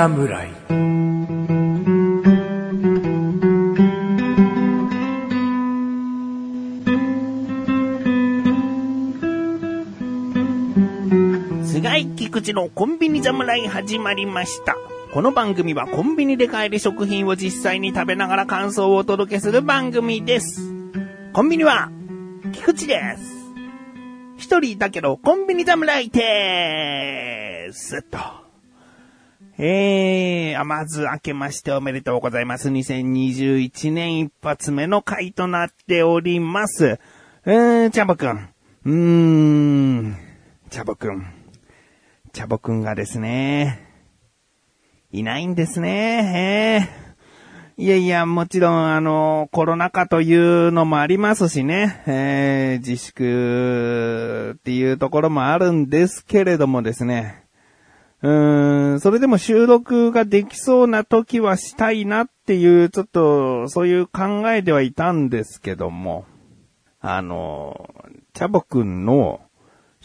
侍菅井菊池のコンビニ侍始まりました。この番組はコンビニで買える食品を実際に食べながら感想をお届けする番組です。コンビニは、菊池です。一人だけどコンビニ侍です。と。えー、まず明けましておめでとうございます。2021年一発目の回となっております。えー、チャボくん。うーん、チャボくん。チャボくんがですね、いないんですね。えーいやいや、もちろん、あの、コロナ禍というのもありますしね、えー自粛っていうところもあるんですけれどもですね、うーん、それでも収録ができそうな時はしたいなっていう、ちょっと、そういう考えではいたんですけども、あの、チャボくんの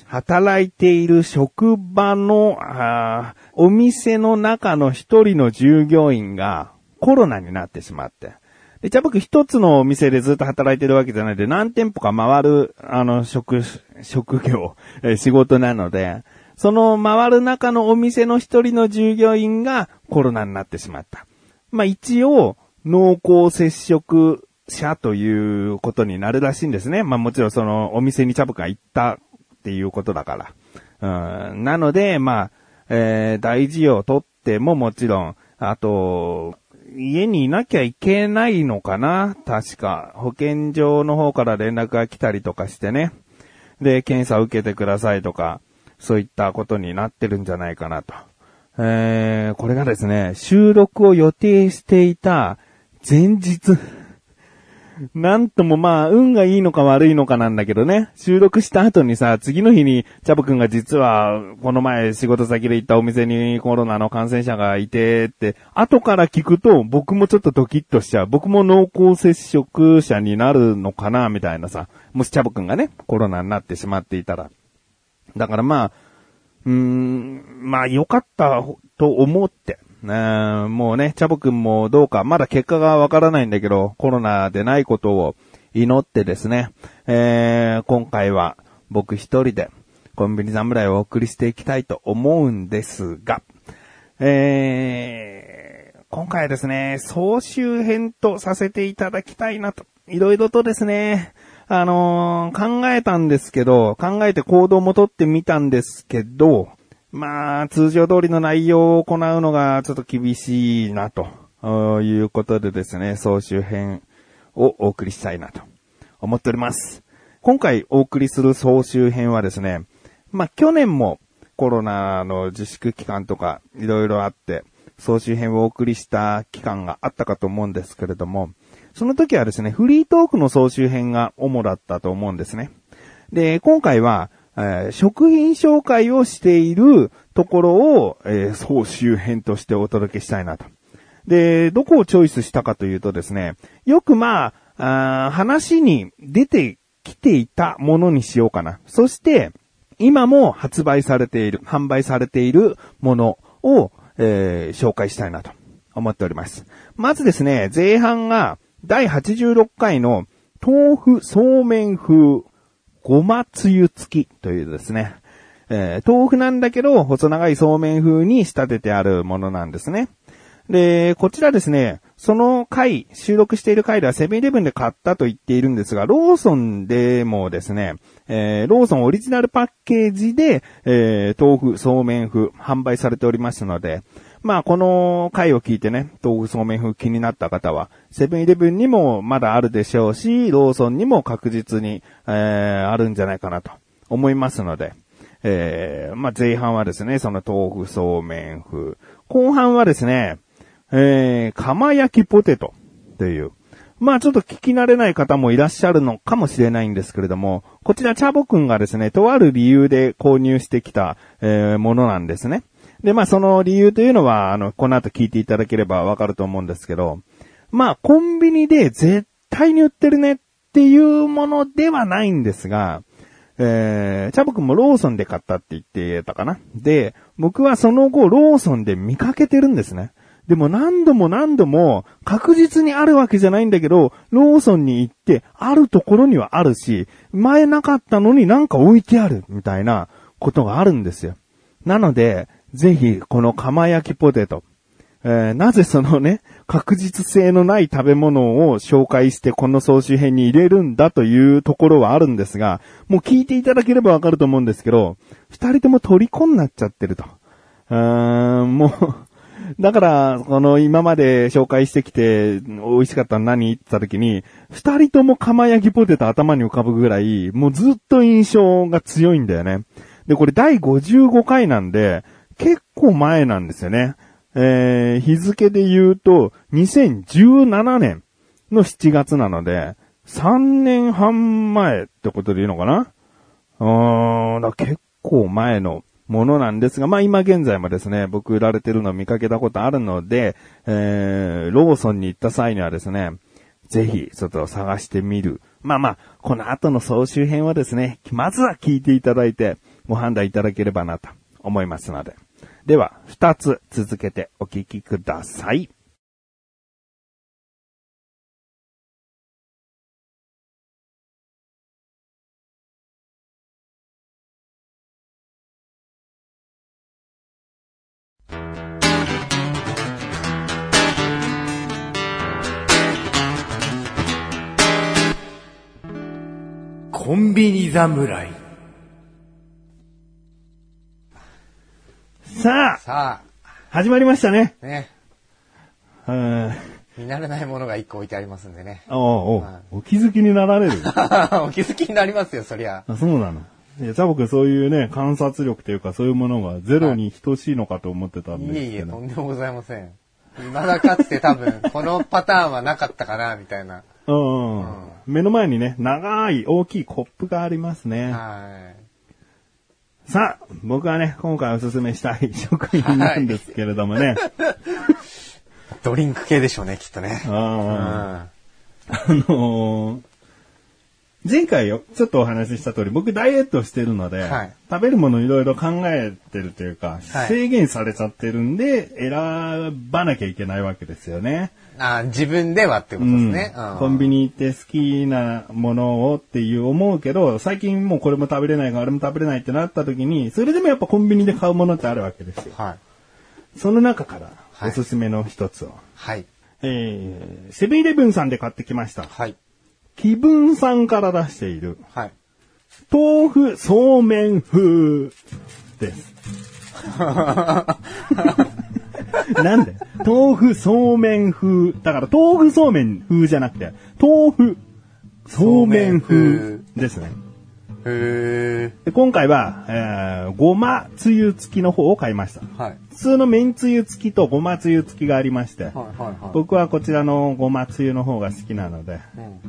働いている職場の、あお店の中の一人の従業員がコロナになってしまって。で、じゃあ僕一つのお店でずっと働いてるわけじゃないで、何店舗か回る、あの、職、職業、え仕事なので、その回る中のお店の一人の従業員がコロナになってしまった。まあ一応、濃厚接触者ということになるらしいんですね。まあもちろんそのお店にチャブが行ったっていうことだから。うん、なので、まあ、えー大事をとってももちろん、あと、家にいなきゃいけないのかな確か。保健所の方から連絡が来たりとかしてね。で、検査を受けてくださいとか、そういったことになってるんじゃないかなと。えー、これがですね、収録を予定していた前日。なんともまあ、運がいいのか悪いのかなんだけどね。収録した後にさ、次の日に、チャボくんが実は、この前仕事先で行ったお店にコロナの感染者がいてって、後から聞くと、僕もちょっとドキッとしちゃう。僕も濃厚接触者になるのかなみたいなさ。もしチャボくんがね、コロナになってしまっていたら。だからまあ、うーん、まあ良かったと思って。もうね、チャボくんもどうか、まだ結果がわからないんだけど、コロナでないことを祈ってですね、えー、今回は僕一人でコンビニ侍をお送りしていきたいと思うんですが、えー、今回はですね、総集編とさせていただきたいなと、いろいろとですね、あのー考えたんですけど、考えて行動もとってみたんですけど、まあ、通常通りの内容を行うのがちょっと厳しいなということでですね、総集編をお送りしたいなと思っております。今回お送りする総集編はですね、まあ去年もコロナの自粛期間とかいろいろあって、総集編をお送りした期間があったかと思うんですけれども、その時はですね、フリートークの総集編が主だったと思うんですね。で、今回は、えー食品紹介をしているところを、えー総集編としてお届けしたいなと。で、どこをチョイスしたかというとですね、よくまあ、あ話に出てきていたものにしようかな。そして、今も発売されている、販売されているものを、えー紹介したいなと思っております。まずですね、前半が第86回の豆腐そうめん風ごまつゆ付きというですね、えー豆腐なんだけど細長いそうめん風に仕立ててあるものなんですね。で、こちらですね、その回、収録している回ではセブンイレブンで買ったと言っているんですが、ローソンでもですね、えーローソンオリジナルパッケージで、えー豆腐、そうめん風、販売されておりますので、まあ、この回を聞いてね、豆腐そうめん風気になった方は、セブンイレブンにもまだあるでしょうし、ローソンにも確実に、えーあるんじゃないかなと思いますので、えーまあ、前半はですね、その豆腐そうめん風。後半はですね、えー、釜焼きポテトという。まあちょっと聞き慣れない方もいらっしゃるのかもしれないんですけれども、こちらチャボくんがですね、とある理由で購入してきた、えーものなんですね。で、まあその理由というのは、あの、この後聞いていただければわかると思うんですけど、まあコンビニで絶対に売ってるねっていうものではないんですが、えー、チャボくんもローソンで買ったって言ってたかな。で、僕はその後ローソンで見かけてるんですね。でも何度も何度も確実にあるわけじゃないんだけど、ローソンに行ってあるところにはあるし、前なかったのになんか置いてあるみたいなことがあるんですよ。なので、ぜひこの釜焼きポテト、えー、なぜそのね、確実性のない食べ物を紹介してこの総集編に入れるんだというところはあるんですが、もう聞いていただければわかると思うんですけど、二人とも虜になっちゃってると。うーん、もうだから、この今まで紹介してきて、美味しかったの何って言った時に、二人とも釜焼きポテト頭に浮かぶぐらい、もうずっと印象が強いんだよね。で、これ第55回なんで、結構前なんですよね。えー、日付で言うと、2017年の7月なので、3年半前ってことでいいのかな？うーん、だ結構前のものなんですが、まあ今現在もですね、僕売られてるのを見かけたことあるので、えー、ローソンに行った際にはですね、ぜひ、ちょっと探してみる。まあまあ、この後の総集編はですね、まずは聞いていただいて、ご判断いただければなと思いますので。では、二つ続けてお聞きください。コンビニ侍。さあ、さ始まりましたね。あ、ね、うん。見慣れないものが一個置いてありますんでね。おうおお気づきになられる。お気づきになりますよ、そりゃ。あそうなの。いや、チャボくんそういうね、観察力というかそういうものがゼロに等しいのかと思ってたんですいえいえ。とんでもございません。未だかつて多分、このパターンはなかったかな、みたいな。うんうん。目の前にね、長い大きいコップがありますね。はさあ、僕はね、今回おすすめしたい食品なんですけれどもね。い。ドリンク系でしょうね、きっとね。あうん。ああのー前回よ、ちょっとお話しした通り、僕ダイエットしてるので、はい食べるものいろいろ考えてるというか、はい制限されちゃってるんで、選ばなきゃいけないわけですよね。あ自分ではってことですね。うんコンビニ行って好きなものをっていう思うけど、最近もうこれも食べれないからあれも食べれないってなった時に、それでもやっぱコンビニで買うものってあるわけですよ。はい。その中からはいおすすめの一つを、はい。えー、セブンイレブンさんで買ってきました。はい。気分さんから出している、はい。豆腐そうめん風です。なんで？豆腐そうめん風。だから豆腐そうめん風じゃなくて、豆腐そうめん風ですね。へで今回は、えー、ごまつゆ付きの方を買いました。ー。はい。普通のめんつゆ付きとごまつゆ付きがありまして、はいはいはい。僕はこちらのごまつゆの方が好きなので、うん。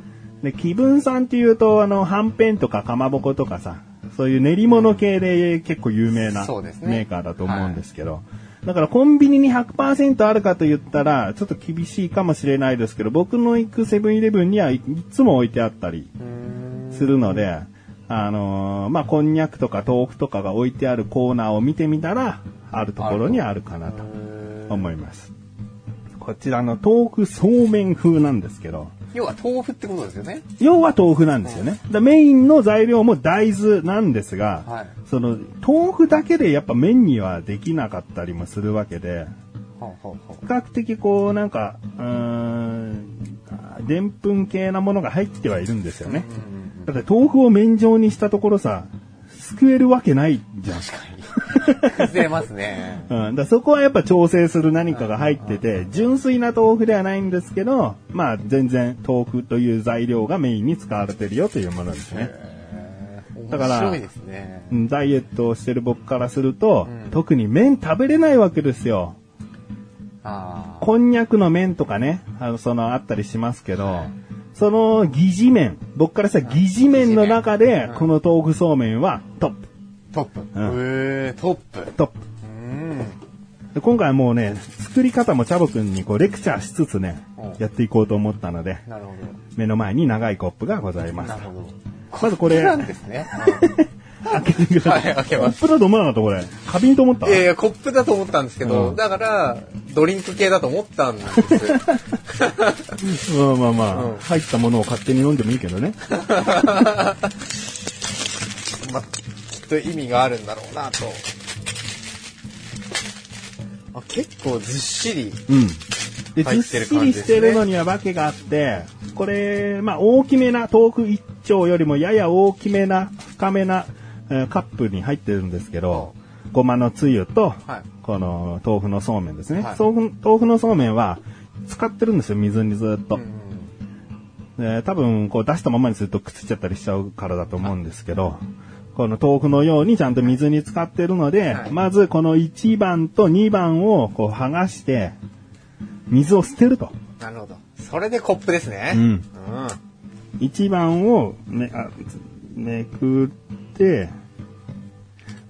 で、気分さんっていうと、あの、はんぺんとかかまぼことかさ、そういう練り物系で結構有名なメーカーだと思うんですけど、だからコンビニに100%あるかと言ったら、ちょっと厳しいかもしれないですけど、僕の行くセブンイレブンにはいいつも置いてあったり。するので、あのーまあ、こんにゃくとか豆腐とかが置いてあるコーナーを見てみたら、あるところにあるかなと思います。こちらの豆腐そうめん風なんですけど、要は豆腐ってことですよね。要は豆腐なんですよね。だメインの材料も大豆なんですが、はいその豆腐だけでやっぱ麺にはできなかったりもするわけで、比較的こうなんか、うーん、でんぷん系なものが入ってはいるんですよね。だって豆腐を麺状にしたところさ、救えるわけないじゃん。崩れますね。うん、だそこはやっぱ調整する何かが入ってて、純粋な豆腐ではないんですけど、まあ全然豆腐という材料がメインに使われてるよというものですね。だからね。うんダイエットをしてる僕からすると、うん特に麺食べれないわけですよ。あこんにゃくの麺とかね、あの、その、あったりしますけど、その疑似麺、僕からしたら疑似麺の中でう、んこの豆腐そうめんはトップ、ートップ。うんへートップ。トップ。うん。で今回はもうね、作り方もチャボくんにこうレクチャーしつつねうん、やっていこうと思ったので、なるほ目の前に長いコップがございど。ますなる。ほど。まずこれ、なんですね。開けてください。はい開けますコップだと思わなかった、これ？花瓶と思った？いやいや、コップだと思ったんですけど、うんだから、ドリンク系だと思ったんです。まあまあまあ、うん入ったものを勝手に飲んでもいいけどね。と意味があるんだろうなと。あ結構ずっしり。うん。で、入っずってしりる感じですねしてるのには訳があって、これ、まあ大きめな、豆腐一丁よりもやや大きめな、深めな、えーカップに入ってるんですけど、ごまのつゆと、はいこの豆腐のそうめんですね、はい豆腐。豆腐のそうめんは使ってるんですよ、水にずっと。で多分、こう出したままにするとくっついちゃったりしちゃうからだと思うんですけど、この豆腐のようにちゃんと水に浸ってるので、はいまずこの1番と2番をこう剥がして、水を捨てると。なるほど。それでコップですね。うんうん1番をめあめくって、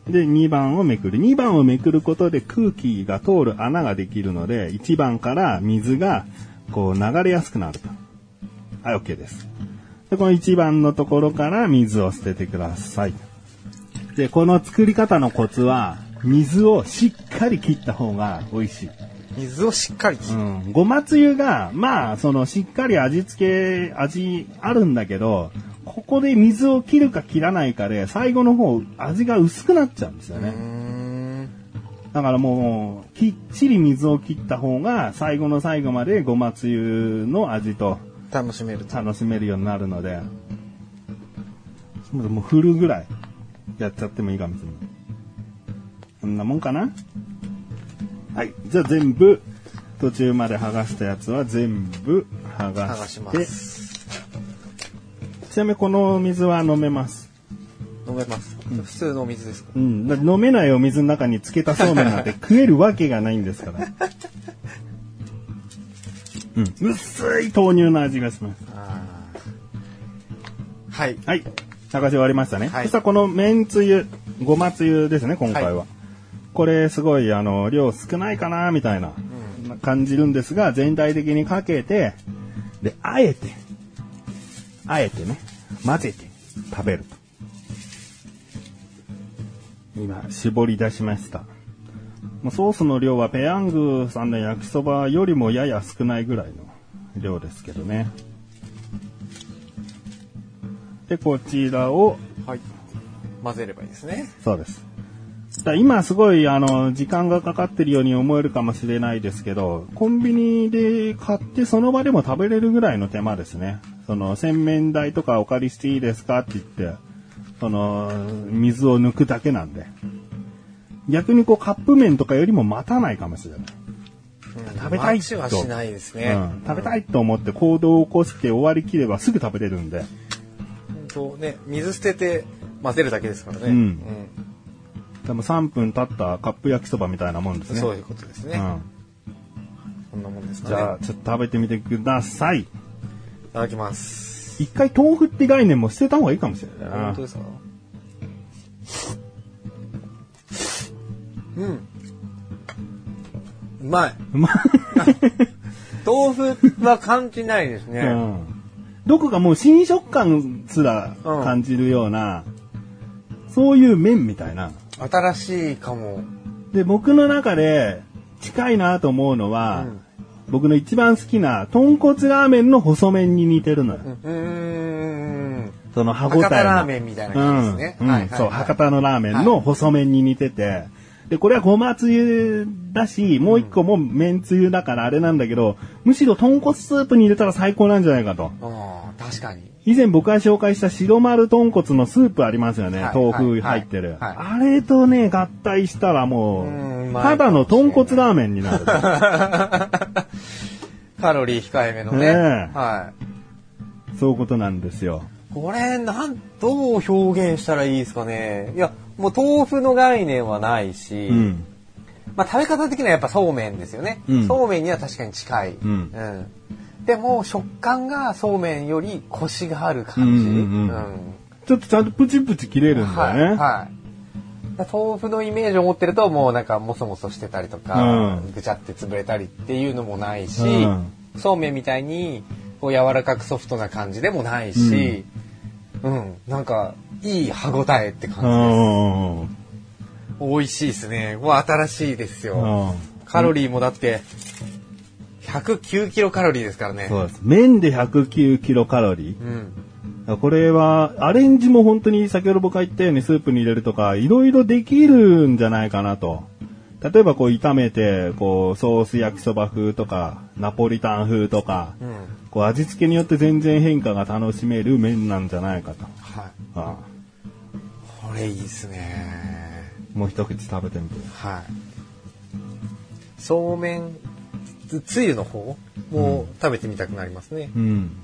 で、2番をめくる。2番をめくることで空気が通る穴ができるので、1番から水がこう流れやすくなると。はい、OK です。で、この1番のところから水を捨ててください。で、この作り方のコツは、水をしっかり切った方が美味しい。水をしっかり切る。うん。ごまつゆが、まあ、その、しっかり味付け、味あるんだけど、ここで水を切るか切らないかで、最後の方、味が薄くなっちゃうんですよね。ん。だからもう、きっちり水を切った方が、最後の最後までごまつゆの味と楽しめると。楽しめるようになるので、もう振るぐらいやっちゃってもいいかもしれない。こんなもんかな？はい。じゃあ全部、途中まで剥がしたやつは全部剥がして、す。ちなみにこの水は飲めます？飲めます。普通のお水ですか？うん。だって飲めないお水の中につけたそうめんなんて 食えるわけがないんですから。うん。薄い豆乳の味がします。はい。はい。探し終わりましたね。はいそしたらこの麺つゆ、ごまつゆですね、今回は。はこれすごい、あの、量少ないかな、みたいな、感じるんですが、全体的にかけて、で、あえて、あえてね、混ぜて食べると。今、絞り出しました。もうソースの量はペヤングさんの焼きそばよりもやや少ないぐらいの量ですけどね。で、こちらを、はい。混ぜればいいですね。そうです。今すごい、あの、時間がかかってるように思えるかもしれないですけど、コンビニで買ってその場でも食べれるぐらいの手間ですね。その、洗面台とかお借りしていいですかって言って、その、水を抜くだけなんで。逆にこうカップ麺とかよりも待たないかもしれない。食べたい待ちはしないですね。うん、食べたいと思って行動を起こして終わりきればすぐ食べれるんで。本当ね、水捨てて混ぜるだけですからね。うんでも3分経ったカップ焼きそばみたいなもんですね。そういうことですね。うん。こんなもんですかね。じゃあ、ちょっと食べてみてください。いただきます。一回豆腐って概念も捨てた方がいいかもしれないな。本当ですか？うん。うまい。うまい。豆腐は感じないですね。うん。どこかもう新食感すら感じるような、そういう麺みたいな。新しいかも。で、僕の中で近いなと思うのは、うん僕の一番好きな豚骨ラーメンの細麺に似てるのよ。うーん。その歯応えの。博多ラーメンみたいな感じですね。うんうんはいはいはいそう、博多のラーメンの細麺に似てて、で、これはごまつゆだし、もう一個も麺つゆだからあれなんだけど、むしろ豚骨スープに入れたら最高なんじゃないかと。ああ、確かに。以前僕が紹介した白丸豚骨のスープありますよね。はい豆腐入ってる、はいはいあれとね、合体したらもう、うただの豚骨ラーメンになる。カロリー控えめのね。ねえはい。そういうことなんですよ。これ、なん、どう表現したらいいですかね。いや、もう豆腐の概念はないし、うん。まあ食べ方的にはやっぱそうめんですよね。うんそうめんには確かに近い。んうんでも食感がそうめんよりコシがある感じ。うんうんうんちょっとちゃんとプチプチ切れるんだはい。はい。豆腐のイメージを持ってるともうなんかもそもそしてたりとか、うんぐちゃって潰れたりっていうのもないし、うんそうめんみたいにこう柔らかくソフトな感じでもないし、うん。うん。なんか、いい歯応えって感。じです。美味しいですね。これ新しいですよ。カロリーもだって、109キロカロリーですからね。そうです。麺で109キロカロリー。うん。これは、アレンジも本当に先ほど僕が言ったようにスープに入れるとか、いろいろできるん。じゃないかなと。例えばこう炒めて、こうソース焼きそば風とか、ナポリタン風とか、こう味付けによって全然変化が楽しめる麺なんじゃないかと。はい。あこれいいですね。あもう一口食べてみて。はい。そうめん、つつゆの方も食べてみたくなりますね。うん。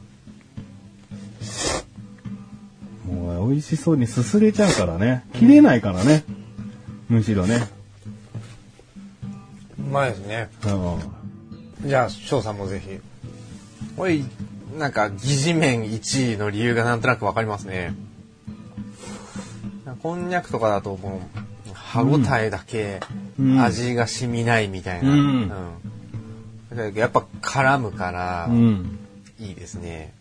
もう美味しそうにすすれちゃうからね。切れないからね。むしろね。うまいですね。うん。じゃあ、翔さんもぜひ。これ、なんか、疑似麺1位の理由がなんとなくわかりますね。こんにゃくとかだともう、歯ごたえだけ、うん味が染みないみたいな。うんうんやっぱ絡むからう、ん。いいですね。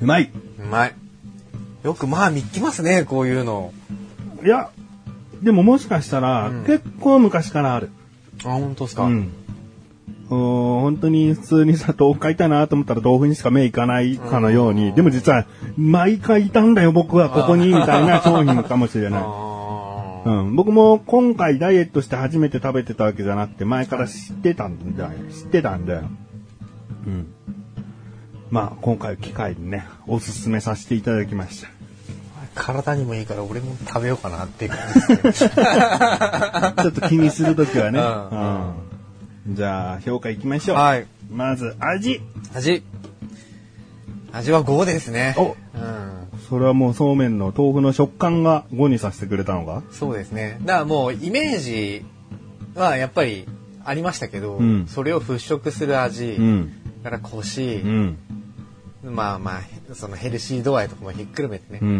うまい。うまい。よくまあ見きますね、こういうの。いや、でももしかしたら、うん結構昔からある。あ、本当ですか。うん。お本当に普通にさ、豆腐買いたいなと思ったら豆腐にしか目いかないかのように、でも実は、毎回いたんだよ僕はここに、みたいな商品かもしれない。あうーん、僕も今回ダイエットして初めて食べてたわけじゃなくて、前から知ってたんだよ。知ってたんだよ。うん。まあ、今回機会にね、おすすめさせていただきました。体にもいいから俺も食べようかなっていう感じですね。ちょっと気にするときはね。ううん。じゃあ、評価いきましょう。はい。まず、味。味。味は5ですね。おうん。それはもうそうめんの豆腐の食感が5にさせてくれたのか？そうですね。だからもうイメージはやっぱりありましたけど、うんそれを払拭する味、うん。からコシう、ん。まあまあ、そのヘルシー度合いとかもひっくるめてね、うんうんう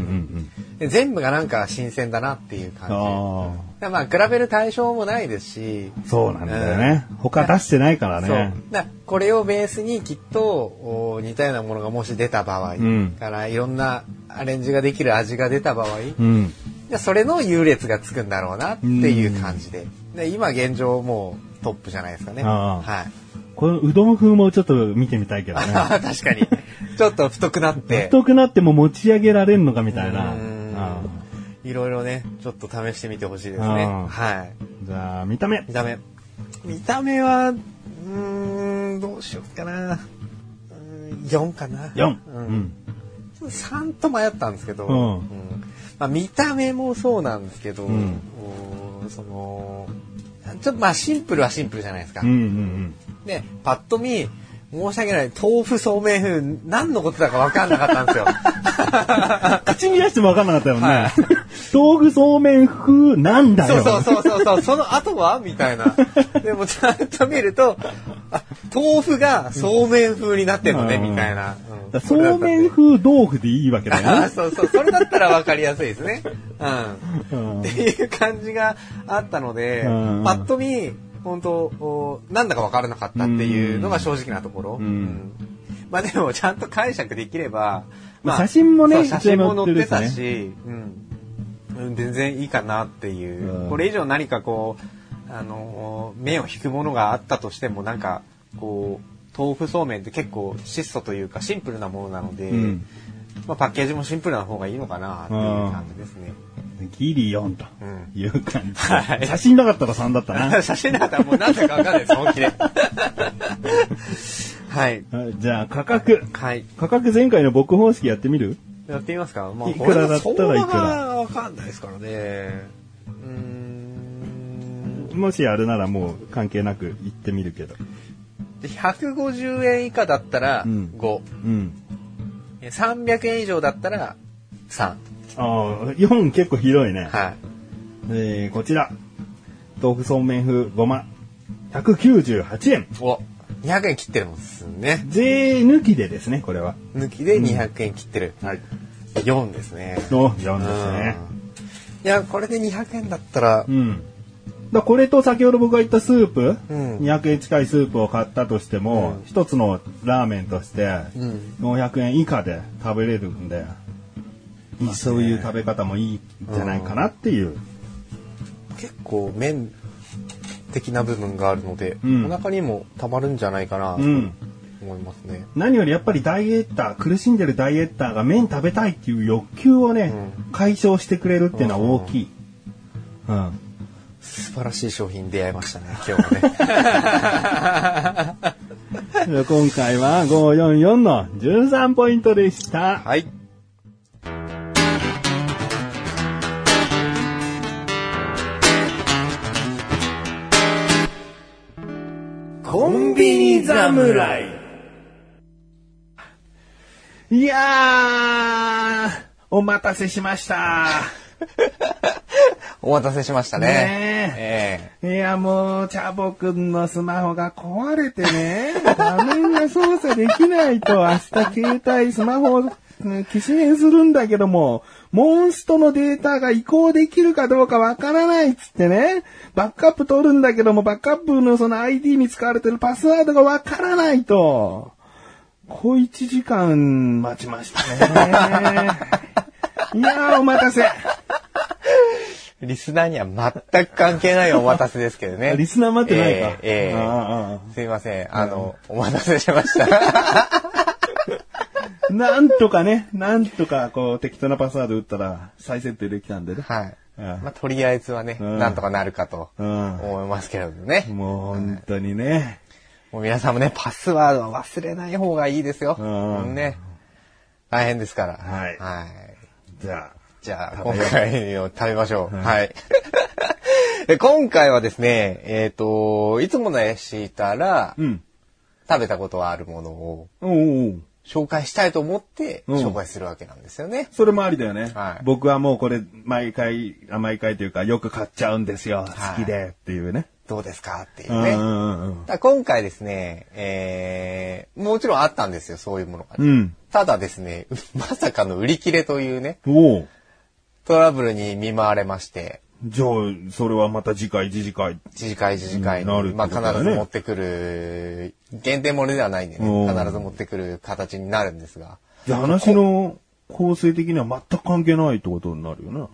ん。で全部がなんか新鮮だなっていう感じ。あでまあ比べる対象もないですし、あ。そうなんだよね。他出してないからね。だこれをベースにきっとお似たようなものがもし出た場合、んからいろんなアレンジができる味が出た場合、うん。でそれの優劣がつくんだろうなっていう感じで。で今現状もうトップじゃないですかね。はい。このうどん風もちょっと見てみたいけどね。確かに。ちょっと太くなって、太くなっても持ち上げられんのかみたいな。いろいろね、ちょっと試してみてほしいですね。はい。じゃあ、見た目。見た目。見た目は、うーん、どうしようかな。うーん4かな。4。う。うんん。3と迷ったんですけど、うんまあ、見た目もそうなんですけど、うんおその、ちょっとまあシンプルはシンプルじゃないですか。うんうんで、パッと見、申し訳ない、豆腐そうめん風、何のことだか分かんなかったんですよ。うん。口に出しても分かんなかったよね。はい 豆腐そうめん風なんだよ。そうそうそうそうその後はみたいな。でもちゃんと見ると、あ、豆腐がそうめん風になってんのね、うんみたいな。そうめん風豆腐でいいわけだよあね。そうそう、それだったら分かりやすいですね。うん。うんっていう感じがあったので、うんパッと見、本当おなんだか分からなかったっていうのが正直なところ。うん。まあでも、ちゃんと解釈できれば、まあ写真もね写真も載って載ってるしね。たし、うん、うん。全然いいかなっていう、うん。これ以上何かこう、あの、目を引くものがあったとしても、なんか、こう、豆腐そうめんって結構質素というかシンプルなものなので、うんまあ、パッケージもシンプルな方がいいのかなっていう感じですね。ギリ4とうんいう感じ。はい写真なかったら3だったな。写真なかったら もう何だかわかんないです、本気で。はい。はいじゃあ価格。はい。価格前回の僕方式やってみる？やってみますか、まあ、いくらだったらいくら？わかんないですからね。うーん。もしあるならもう関係なく言ってみるけど。で150円以下だったらうん5。うん。300円以上だったら3。ああ、4結構広いね。はい。えー、こちら。豆腐そうめん風ごま。198円。お、200円切ってるもんですね。税抜きでですね、これは。抜きで200円切ってる。はい。4ですね。の4ですね。うんいや、これで200円だったらう、ん。だこれと先ほど僕が言ったスープ、うん200円近いスープを買ったとしても、うん一つのラーメンとしてうん。400円以下で食べれるんで、まあそういう食べ方もいいんじゃないかなっていう。結構麺的な部分があるので、うんお腹にもたまるんじゃないかなとうん思いますね。何よりやっぱりダイエッター、苦しんでるダイエッターが麺食べたいっていう欲求をね、解消してくれるっていうのは大きい。うん。素晴らしい商品に出会いましたね、今日はね。今回は544の13ポイントでした。はい。コンビニ侍。いやー、お待たせしました。お待たせしましたね。ねえ。いや、もう、チャボくんのスマホが壊れてね、画面が操作できないと、明日携帯、スマホをうん機種変するんだけども、モンストのデータが移行できるかどうかわからないっつってね、バックアップ取るんだけども、バックアップのその ID に使われてるパスワードがわからないと、小1時間待ちましたね。いやー、お待たせ。えリスナーには全く関係ないお待たせですけどね。リスナー待ってないか。ええええああああすいません。あの、お待たせしました。なんとかね、なんとかこう適当なパスワード打ったら再設定できたんでね。はい。うんまあ、とりあえずはね、うんなんとかなるかとうん思いますけれどね。もう本当にね。もう皆さんもね、パスワードは忘れない方がいいですよ。うんね。大変ですから。はいはい。じゃじゃあ、今回を食べましょう。はいはい。で今回はですね、えっ、と、いつものやしたらあ。、うん。食べたことはあるものを紹介したいと思ってうん紹介するわけなんですよね。それもありだよね。はい僕はもうこれ毎回、あ毎回というかよく買っちゃうんですよ。はい好きでっていうね。どうですか？っていううんね。うんうんだから今回ですね、えー、もちろんあったんですよ、そういうものが、うん。うん。ただですね、まさかの売り切れというね、トラブルに見舞われまして、じゃあ、それはまた次回、次次回。次次回次次回に、うんなるってまあ必ず持ってくる、限定ものではないんでうんね、必ず持ってくる形になるんですが、じゃあ話の構成的には全く関係ないってことになるよな。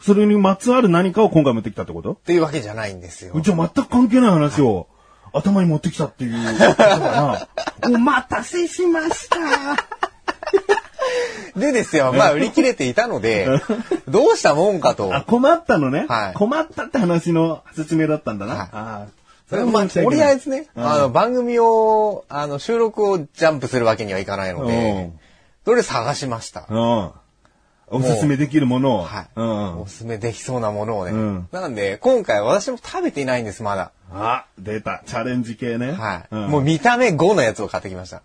それにまつわる何かを今回持ってきたってこと？っていうわけじゃないんですよ。じゃあ全く関係ない話を頭に持ってきたっていうことだな。お待たせしました。でですよ、まあ売り切れていたので、どうしたもんかと。あ、困ったのね。はい困ったって話の説明だったんだな。はいああそれまあ、とりあえずね、うんあの、番組を、あの、収録をジャンプするわけにはいかないのうでん、それで探しました？うん。おすすめできるものを。はい。うんお。すすめできそうなものをね。うんなんで、今回私も食べていないんです、まだ。あ、出た。チャレンジ系ね。はい。うんもう見た目5のやつを買ってきました。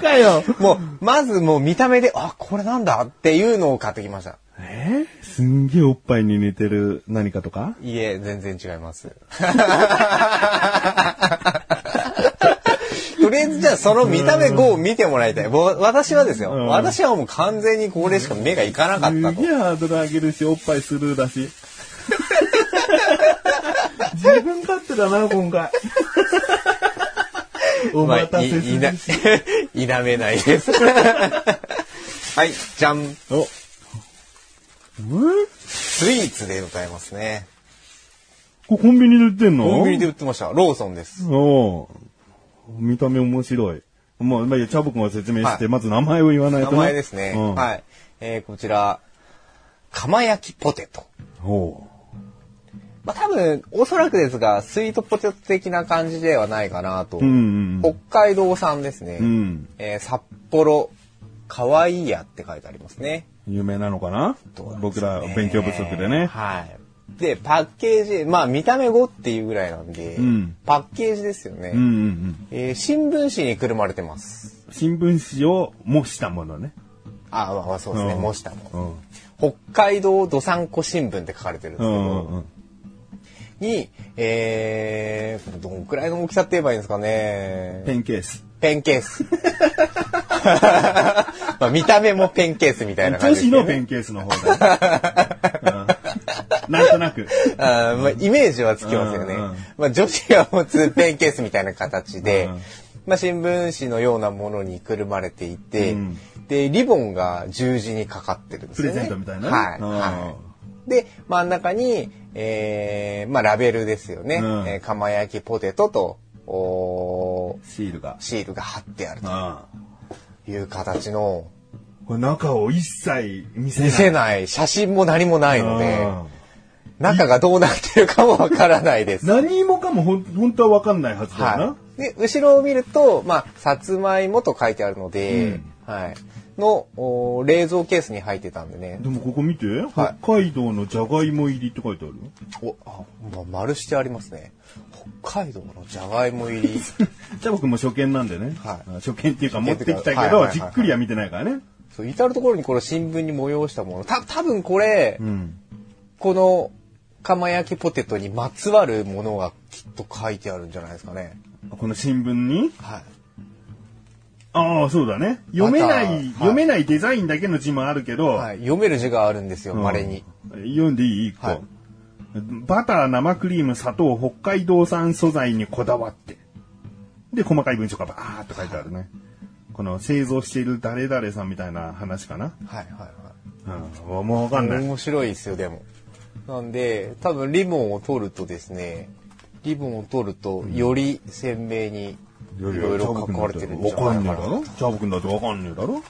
かよ。もう、まずもう見た目で、あ、これなんだっていうのを買ってきました。え？すんげえおっぱいに似てる何かとか？いえ、全然違います。とりあえずじゃあその見た目5を見てもらいたい。私はですよ、うん私はもう完全にこれしか目がいかなかったとすげ。えハードル上げるし、おっぱいスルーだし。自分勝手だな、今回。お まあ待たせすいいなめないです。はい、じゃん。お。スイーツでございますね。これコンビニで売ってんの？コンビニで売ってました。ローソンです。おう見た目面白い。まあ、まあチャボくんが説明して、はいまず名前を言わないと名な前ですね。うん、はい。えーこちら、釜焼きポテト。おうまあ多分、おそらくですが、スイートポテト的な感じではないかなと。うんうんうん。北海道産ですね。うん。えー札幌、かわいいやって書いてありますね。有名なのかな？僕ら勉強不足でね。はい。で、パッケージ、まあ見た目5っていうぐらいなんで、うんパッケージですよね。うんうんうん。えー新聞紙にくるまれてます。新聞紙を模したものね。あ、まあそうですね、うん模したもの。うん。北海道どさんこ新聞って書かれてるんですけうど。に、えー、どんくらいの大きさって言えばいいんですかね。ペンケース。ペンケース。まあ見た目もペンケースみたいな感女じね。子のペンケースの方だよ、う ん なんとなく。あーまあ、イメージはつきますよね。まあ、女子が持つペンケースみたいな形で、うんまあ、新聞紙のようなものにくるまれていて、うんで、リボンが十字にかかってるんですよね。プレゼントみたいなねはい。うんはい。で、真ん中に、えー、まあ、ラベルですよね。うんえー釜焼きポテトと、おーシールが。シールが貼ってあるあという形の、これ中を一切見せない。見せない、写真も何もないので、うん中がどうなってるかもわからないです。何もかもほん本当は分かんないはずだよな。はい。で、後ろを見ると、まあ、さつまいもと書いてあるので、うんはい。の、お冷蔵ケースに入ってたんでね。でもここ見て、はい北海道のじゃがいも入りって書いてある？よ。お、あ、まあ、丸してありますね。北海道のじゃがいも入り。じゃあ僕も初見なんでね。はいあ初見っていうか持ってきたけど、じっくりは見てないからね。そう、至るところにこの新聞に催したもの。た、多分これ、うん。この、釜焼きポテトにまつわるものがきっと書いてあるんじゃないですかね。この新聞に？はい。ああ、そうだね。読めない、読めないデザインだけの字もあるけど、はい。読める字があるんですよ、うん稀に。読んでいい？一個、はいバター、生クリーム、砂糖、北海道産素材にこだわって。で、細かい文章がバーっと書いてあるね。この製造している誰々さんみたいな話かな。はいはいはい。うん、もうわかんない。面白いですよ、でも。なんで、多分リボンを取るとですね、リボンを取ると、より鮮明にいろいろ書かれてるんじゃないかな。んねえだろ？チャボくんだってわかんねえだろ？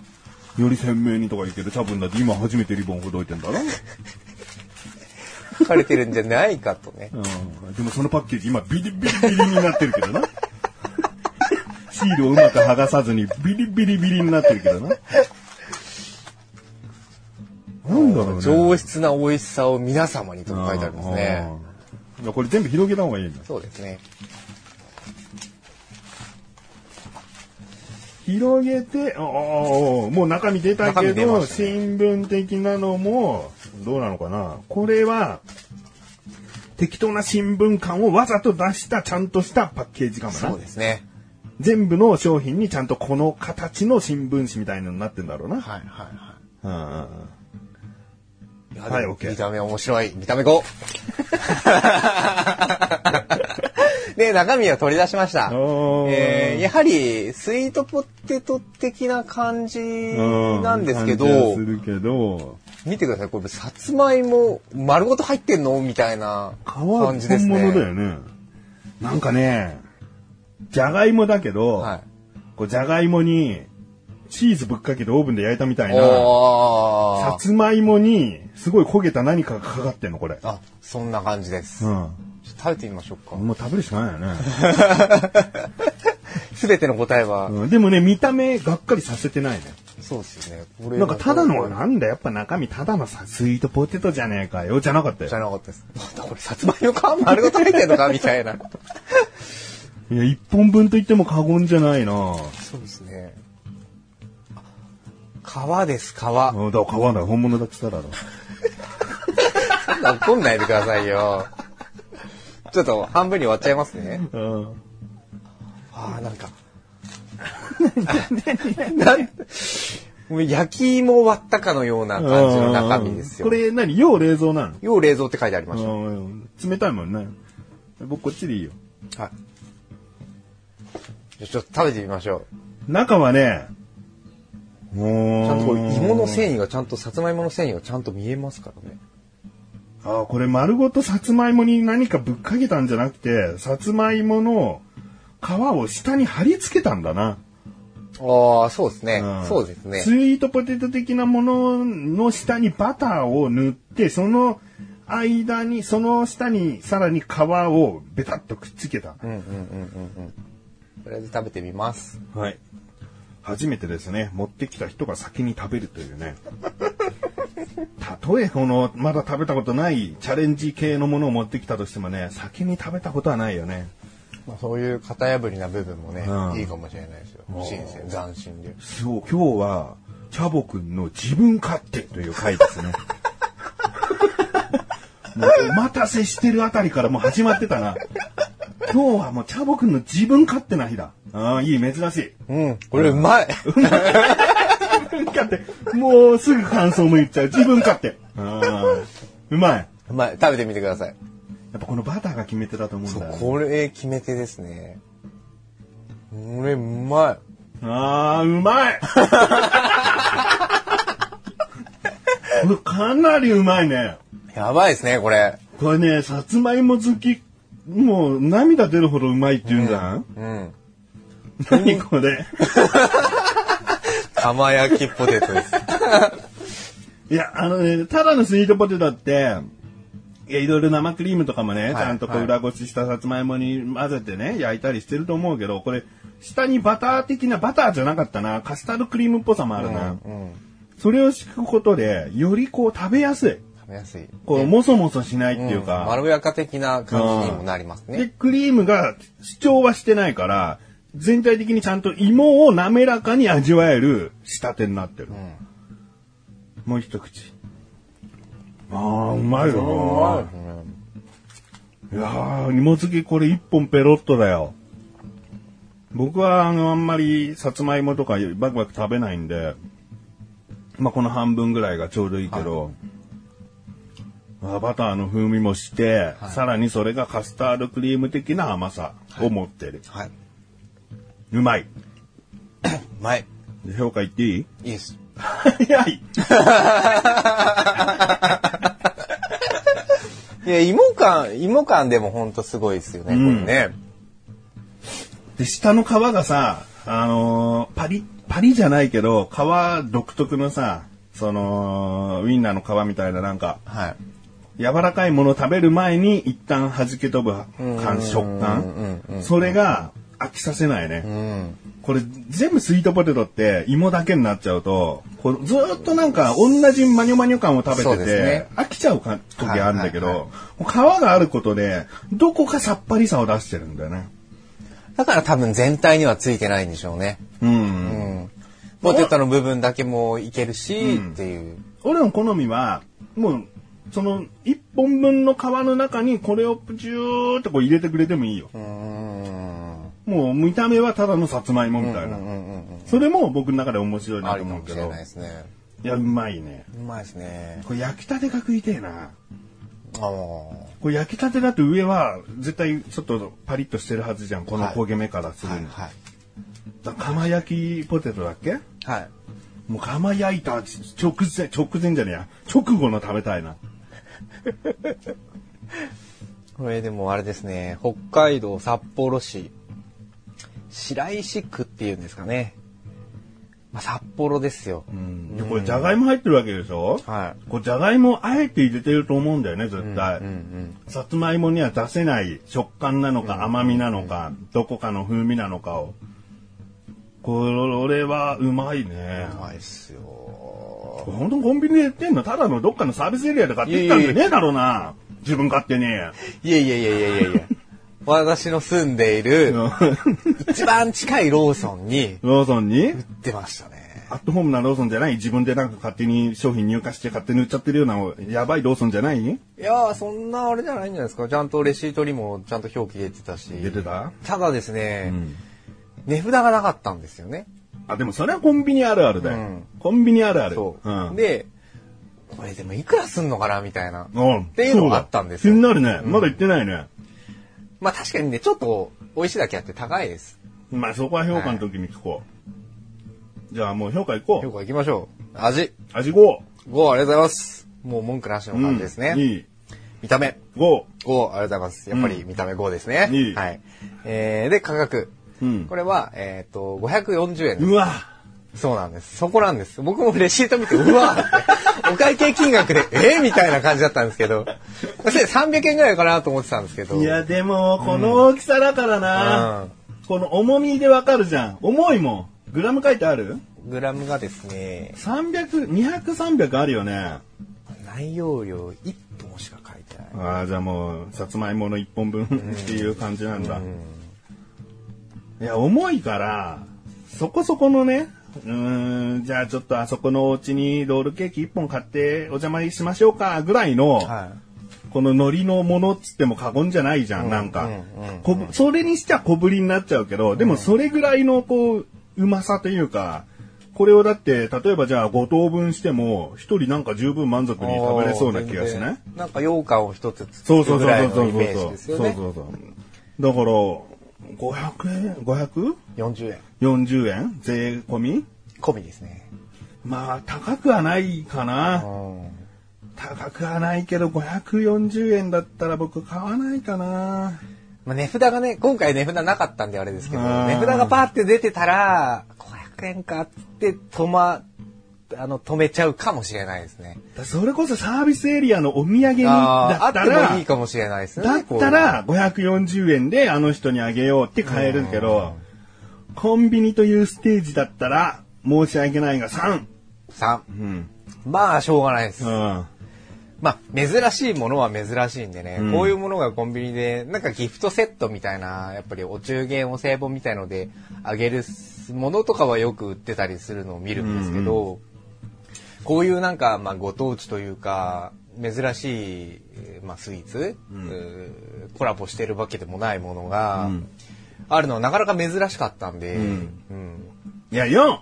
より鮮明にとか言うけど、チャボくんだって今初めてリボンほどいてんだろ？書かれてるんじゃないかとね。うん。でもそのパッケージ今ビリビリビリになってるけどな。シールをうまく剥がさずにビリビリビリになってるけどな。なんだろうね。上質な美味しさを皆様にと書いてありますね。これ全部広げた方がいいんだ。そうですね。広げて、ああ、もう中身出た中けど、ね新聞的なのも、どうなのかな。これは、適当な新聞感をわざと出したちゃんとしたパッケージかもな。そうですね。全部の商品にちゃんとこの形の新聞紙みたいなのになってんだろうな。はいはいはうんうんはい OK 見た目面白い。見た目5。で、中身を取り出しました。えーやはり、スイートポテト的な感じなんですけど、けど、見てください。これ、さつまいも丸ごと入ってんの？みたいな感じですね。本物だよね。なんかね、じゃがいもだけど、はい。こうじゃがいもにチーズぶっかけてオーブンで焼いたみたいな、さつまいもにすごい焦げた何かがかかってんの、これ。あ、そんな感じです。うちょっと食べてみましょうか。ん。もう食べるしかないよね。すべての答えは、うん、でもね、見た目がっかりさせてないね。そうですよね。これなんかただの、なんだやっぱ中身ただのさ、スイートポテトじゃねえかよ。じゃなかったよじ。ゃなかったです。なんだこれ、さつまいも皮丸ごと入ってんのか？みたいな。いや、一本分と言っても過言じゃないなそうですね。皮です、皮。うんだから皮だよ。本物だって言っただろ。そんな怒んないでくださいよ。ちょっと半分に割っちゃいますね。うん。ああ、なんか。なんもう焼き芋割ったかのような感じの中身ですよ。これ何？要冷蔵なの？要冷蔵って書いてありました。うん冷たいもんね。僕こっちでいいよ。はい。じゃあちょっと食べてみましょう。中はね。ちゃんとこれ芋の繊維がちゃんと、さつまいもの繊維がちゃんと見えますからね。ああ、これ丸ごとさつまいもに何かぶっかけたんじゃなくて、さつまいもの皮を下に貼り付けたんだな。ああ、そうですね。んそうですね。スイートポテト的なものの下にバターを塗って、その間に、その下にさらに皮をベタッとくっつけた。うんうんうんうんうん。とりあえず食べてみます。はい。初めてですね、持ってきた人が先に食べるというね。たとえこの、まだ食べたことないチャレンジ系のものを持ってきたとしてもね、先に食べたことはないよね。まあ、そういう型破りな部分もね、うんいいかもしれないですよ。新鮮、斬新で。そう、今日は、チャボくんの自分勝手という回ですね。もうお待たせしてるあたりからもう始まってたな。今日はもうチャボくんの自分勝手な日だ。ああ、いい、珍しい。うん、これうまい。自分勝手。もうすぐ感想も言っちゃう。自分勝手。うまい。うまい。食べてみてください。やっぱこのバターが決め手だと思うん。だよ、ね。これ決め手ですね。これうまい。ああ、うまいい。これかなりうまいね。やばいですね、これ。これね、さつまいも好き、もう涙出るほどうまいって言うん。じゃん、うん。何これ？釜焼きポテトです。いや、あのね、ただのスイートポテトって、いや、いろいろ生クリームとかもね、はいちゃんとこう裏ごししたさつまいもに混ぜてね、焼いたりしてると思うけど、これ、下にバター的な、バターじゃなかったな、カスタードクリームっぽさもあるな。うん。それを敷くことで、よりこう食べやすい。食べやすい。こう、もそもそしないっていううんか、まろやか的な感じにもなりますで、ね。クリームが主張はしてないから、全体的にちゃんと芋を滑らかに味わえる仕立てになってる。もう一口。ああ、うまいよな。いやー、芋付きこれ一本ペロッとだよ。僕はあの、あんまりさつまいもとかバクバク食べないんで、まあこの半分ぐらいがちょうどいいけど、あバターの風味もして、さらにそれがカスタードクリーム的な甘さを持ってる。はい。うまい。うまい。で評価言っていい？いいです。早い。いや、芋感、芋感でもほんとすごいですよね、うんこれね。で、下の皮がさ、あのーパリ、パリじゃないけど、皮独特のさ、その、ウインナーの皮みたいななんか、はい。柔らかいものを食べる前に一旦弾け飛ぶ感、食うん感うん。それが飽きさせないね。うん。これ全部スイートポテトって芋だけになっちゃうと、こうずーっとなんか同じマニョマニョ感を食べてて、ね飽きちゃうか時あるんだけど、はいはいもう皮があることで、どこかさっぱりさを出してるんだよね。だから多分全体にはついてないんでしょうね。うん。うん。ポテトの部分だけもいけるし、うんっていう。俺の好みは、もう、その一本分の皮の中にこれをプチューってこう入れてくれてもいいよ。うーん。もう見た目はただのさつまいもみたいな。それも僕の中で面白いなと思うけど。いですね。いや、うまいね。うまいですね。これ焼きたてが食いてえな。ああ。これ焼きたてだと上は絶対ちょっとパリッとしてるはずじゃん。この焦げ目からするに。はいはい。だ釜焼きポテトだっけ？はい。もう釜焼いた直前、直前じゃねえや。直後の食べたいな。これでもあれですね、北海道札幌市、白石区っていうんですかね。まあ、札幌ですよ。でこれじゃがいも入ってるわけでしょ？はこれじゃがいもあえて入れてると思うんだよね、絶対。うんうん。さつまいもには出せない食感なのか甘みなのか、どこかの風味なのかを。これはうまいね。うまいっすよ。本当にコンビニで売ってんの？ただのどっかのサービスエリアで買ってきたんじゃねえだろうな。自分勝手に。いやいやいやいやいやいや。私の住んでいる一番近いローソンにローソンに？売ってましたね。アットホームなローソンじゃない？自分でなんか勝手に商品入荷して勝手に売っちゃってるようなやばいローソンじゃない？いやー、そんなあれじゃないんじゃないですか。ちゃんとレシートにもちゃんと表記出てたし。出てた？ただですね、ん値札がなかったんですよね。あ、でもそれはコンビニあるあるだよ。うんコンビニあるある。そう。ん、で、これでもいくらすんのかなみたいな。うん、っていうのがあったんですよ気になるね。まだ言ってないね。まあ確かにね、ちょっと美味しいだけあって高いです。まあそこは評価の時に聞こう。じゃあもう評価いこう。評価行きましょう。味。味5。5ありがとうございます。もう文句なしの感じですね。うんいい。見た目。5。5ありがとうございます。やっぱり見た目5ですね。いいはい。えー、で、価格。うんこれは、えっ、と、540円です。うわ。そうなんです。そこなんです。僕もレシート見て、うわお会計金額で、えー？みたいな感じだったんですけど、そして300円ぐらいかなと思ってたんですけど。いやでも、この大きさだからな。うんこの重みでわかるじゃん。重いもん。グラム書いてある？グラムがですね、?300、200、300あるよね。内容量1本しか書いてない。ああ、じゃあもう、さつまいもの1本分っていう感じなんだ。いや、重いから、そこそこのね、うーん、じゃあちょっとあそこのお家にロールケーキ1本買ってお邪魔しましょうか、ぐらいの、はこの海苔のものっつっても過言じゃないじゃん、なんか、こぶそれにしちゃ小ぶりになっちゃうけど、でもそれぐらいのこう、うまさというか、これをだって、例えばじゃあ5等分しても、一人なんか十分満足い。に食べれそうな気がしない？なんか羊羹を一つそう作るぐそうそうそうそうらいのイメージですよね。そうそうそう。だから、500円 ?540 40円。円？税込み？込みですね。まあ、高くはないかな。うん。高くはないけど、540円だったら僕買わないかな。まあ、値札がね、今回値札なかったんであれですけど、うん値札がパーって出てたら、500円かって止ま、あの、止めちゃうかもしれないですね。だそれこそサービスエリアのお土産にだったら、もいいかもしれないですね。だったら540円であの人にあげようって買えるけど、コンビニというステージだったら申し訳ないが3。3。うん。まあ、しょうがないです。うん。まあ、珍しいものは珍しいんでね、うんこういうものがコンビニで、なんかギフトセットみたいな、やっぱりお中元お歳暮みたいのであげるものとかはよく売ってたりするのを見るんですけど、こういうなんか、まあ、ご当地というか、珍しい、えーまあ、スイーツ、うーコラボしてるわけでもないものが、うん。あるのはなかなか珍しかったんで、ん。うん。いや、4!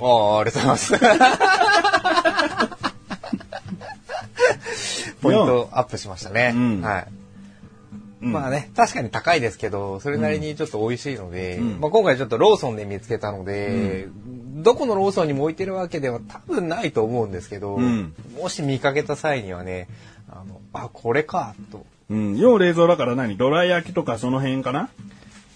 ああ、ありがとうございます。ポイントアップしましたね。うん。はい。うん。まあね、確かに高いですけど、それなりにちょっと美味しいので、うん。まあ、今回ちょっとローソンで見つけたので、どこのローソンにも置いてるわけでは多分ないと思うんですけど、うんもし見かけた際にはね、あの、あ、これか、と。うん。要冷蔵だから何？ドライ焼きとかその辺かな？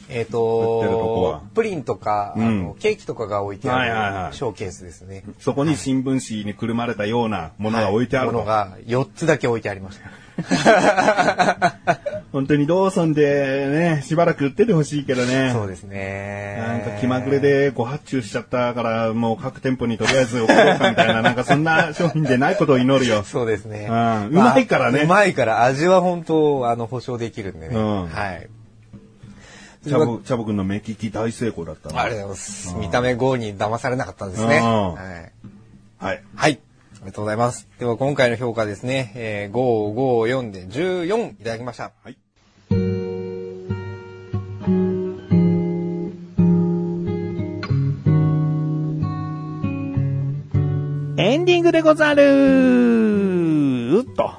えっ、売ってるとプリンとか、あうんのケーキとかが置いてあはいはいはいるショーケースですね。そこに新聞紙にくるまれたようなものが置いてあると。ものが4つだけ置いてありました。本当にローソンでね、しばらく売っててほしいけどね。そうですね。なんか気まぐれ。でご発注しちゃったから、もう各店舗にとりあえず送ろうかみたいな、なんかそんな商品でないことを祈るよ。そうですね。うんうまいからねうまいから、味は本当、あの、保証できるんでね。うんはい。チャボ、チャボくんの目利き大成功だったなありがとうございます。見た目5に騙されなかったんですね。うんはい。はい。はい。ありがとうございます。では今回の評価ですね、えー、5、5、4で14いただきました。はい。エンディングでござるうっと。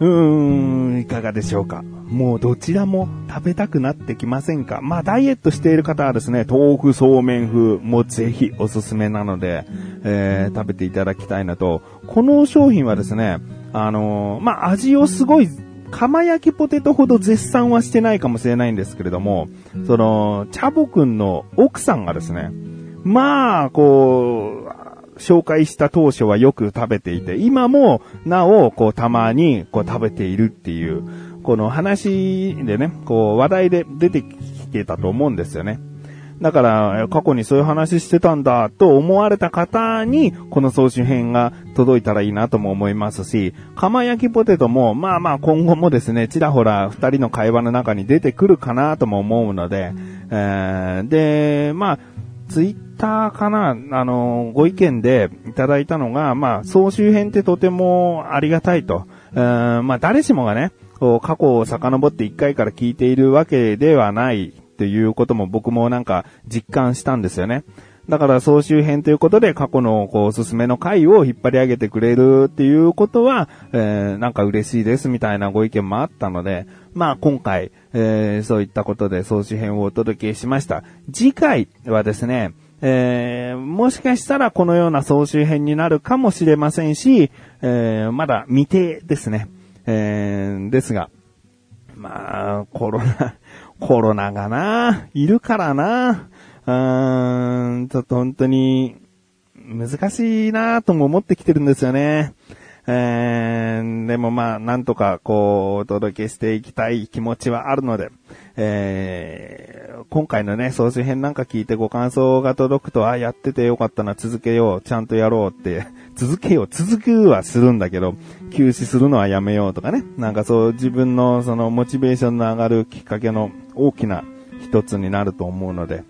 うーん、いかがでしょうか。もうどちらも食べたくなってきませんかまあダイエットしている方はですね、豆腐そうめん風もぜひおすすめなので、えー食べていただきたいのと、この商品はですね、あのーまあ味をすごい釜焼きポテトほど絶賛はしてないかもしれないんですけれども、その、チャボくんの奥さんがですね、まあ、こう、紹介した当初はよく食べていて、今もなお、こう、たまに、こう、食べているっていう、この話でね、こう、話題で出てきてたと思うんですよね。だから、過去にそういう話してたんだと思われた方に、この総集編が届いたらいいなとも思いますし、釜焼きポテトも、まあまあ今後もですね、ちらほら二人の会話の中に出てくるかなとも思うので、えーで、まあ、ツイッターかなあの、ご意見でいただいたのが、まあ、総集編ってとてもありがたいと。えーまあ、誰しもがね、過去を遡って1回から聞いているわけではないということも僕もなんか実感したんですよね。だから総集編ということで過去のこうおすすめの回を引っ張り上げてくれるっていうことは、えーなんか嬉しいですみたいなご意見もあったので、まあ今回、えーそういったことで総集編をお届けしました。次回はですね、えーもしかしたらこのような総集編になるかもしれませんし、えーまだ未定ですね。えーですが、まあ、コロナ、コロナがな、いるからな、うーん、ちょっと本当に、難しいなとも思ってきてるんですよね。えー、でもまあ、なんとかこう、お届けしていきたい気持ちはあるので、えー、今回のね、総集編なんか聞いてご感想が届くと、あ、やっててよかったな、続けよう、ちゃんとやろうって、続けよう、続くはするんだけど、休止するのはやめようとかね、なんかそう自分のそのモチベーションの上がるきっかけの大きな一つになると思うので、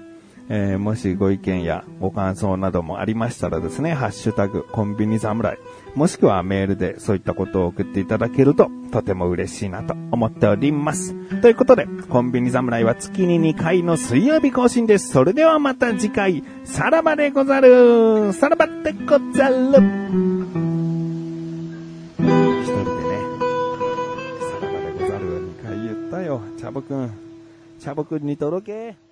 えーもしご意見やご感想などもありましたらですね、ハッシュタグコンビニ侍、もしくはメールでそういったことを送っていただけるととても嬉しいなと思っております。ということで、コンビニ侍は月に2回の水曜日更新です。それではまた次回、さらばでござるさらばでござる一人でね、さらばでござる2回言ったよ。チャボくん。チャボくんに届け。